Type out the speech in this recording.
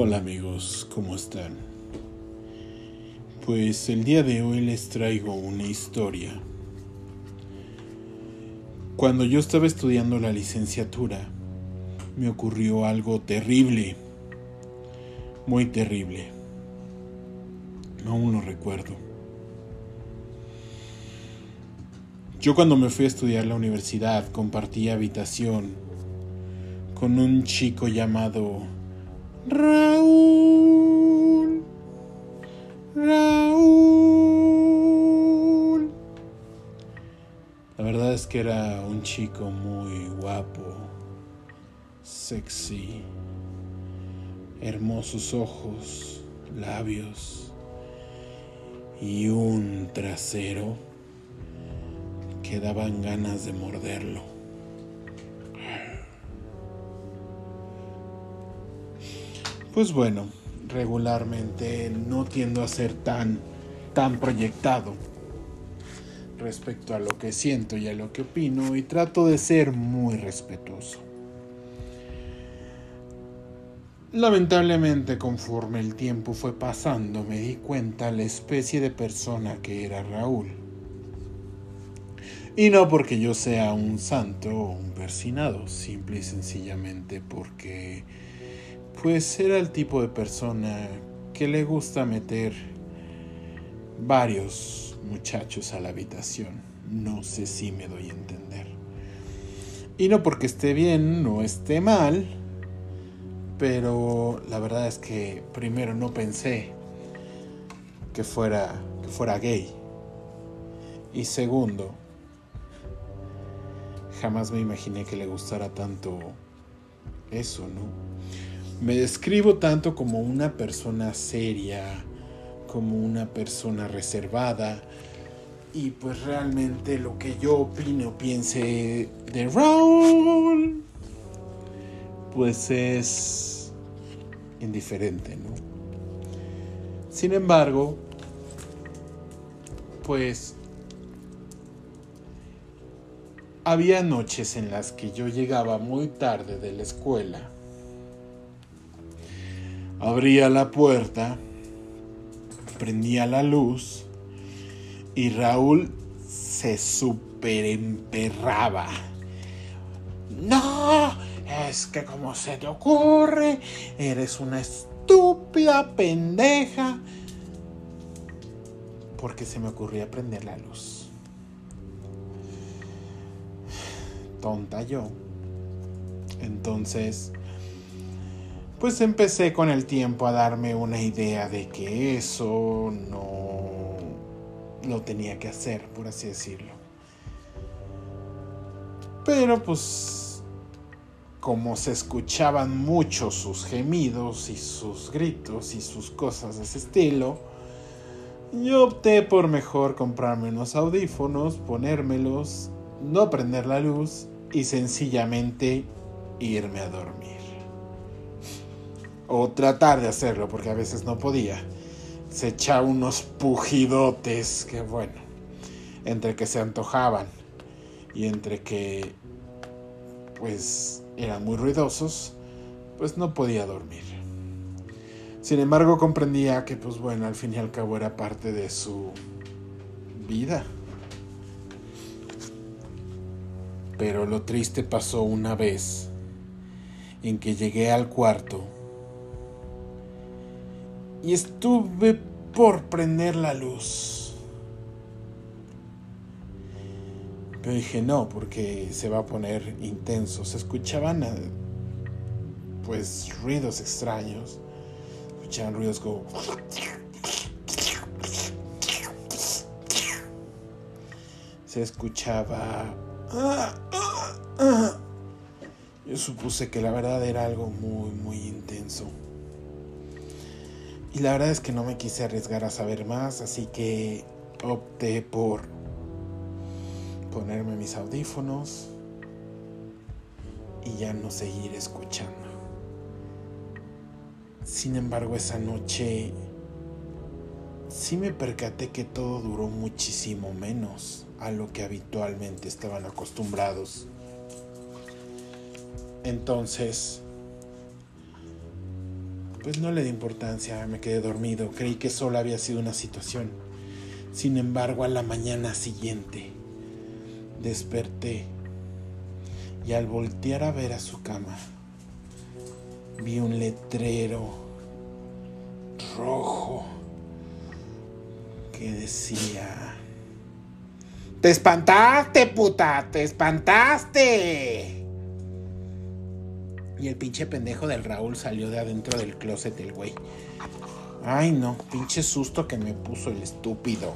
Hola amigos, ¿cómo están? Pues el día de hoy les traigo una historia. Cuando yo estaba estudiando la licenciatura, me ocurrió algo terrible, muy terrible. Aún lo recuerdo. Yo cuando me fui a estudiar la universidad compartí habitación con un chico llamado Raúl. Raúl. La verdad es que era un chico muy guapo, sexy, hermosos ojos, labios y un trasero que daban ganas de morderlo. Pues bueno, regularmente no tiendo a ser tan tan proyectado respecto a lo que siento y a lo que opino y trato de ser muy respetuoso. Lamentablemente conforme el tiempo fue pasando me di cuenta la especie de persona que era Raúl. Y no porque yo sea un santo o un persinado, simple y sencillamente porque pues era el tipo de persona que le gusta meter varios muchachos a la habitación. No sé si me doy a entender. Y no porque esté bien o esté mal, pero la verdad es que primero no pensé que fuera que fuera gay. Y segundo, jamás me imaginé que le gustara tanto eso, ¿no? Me describo tanto como una persona seria, como una persona reservada. Y pues realmente lo que yo opine o piense de Raúl, pues es indiferente, ¿no? Sin embargo, pues había noches en las que yo llegaba muy tarde de la escuela Abría la puerta, prendía la luz y Raúl se superemperraba. No, es que como se te ocurre, eres una estúpida pendeja. Porque se me ocurría prender la luz. Tonta yo. Entonces pues empecé con el tiempo a darme una idea de que eso no lo tenía que hacer, por así decirlo. Pero pues como se escuchaban mucho sus gemidos y sus gritos y sus cosas de ese estilo, yo opté por mejor comprarme unos audífonos, ponérmelos, no prender la luz y sencillamente irme a dormir o tratar de hacerlo, porque a veces no podía. Se echaba unos pujidotes que bueno, entre que se antojaban y entre que pues eran muy ruidosos, pues no podía dormir. Sin embargo, comprendía que pues bueno, al fin y al cabo era parte de su vida. Pero lo triste pasó una vez en que llegué al cuarto y estuve por prender la luz. Pero dije no, porque se va a poner intenso. Se escuchaban eh, pues ruidos extraños. Escuchaban ruidos como... Se escuchaba... Yo supuse que la verdad era algo muy, muy intenso. Y la verdad es que no me quise arriesgar a saber más, así que opté por ponerme mis audífonos y ya no seguir escuchando. Sin embargo, esa noche sí me percaté que todo duró muchísimo menos a lo que habitualmente estaban acostumbrados. Entonces, Pues no le di importancia, me quedé dormido, creí que solo había sido una situación. Sin embargo, a la mañana siguiente desperté y al voltear a ver a su cama, vi un letrero rojo que decía... Te espantaste, puta, te espantaste. Y el pinche pendejo del Raúl salió de adentro del closet el güey. Ay no, pinche susto que me puso el estúpido.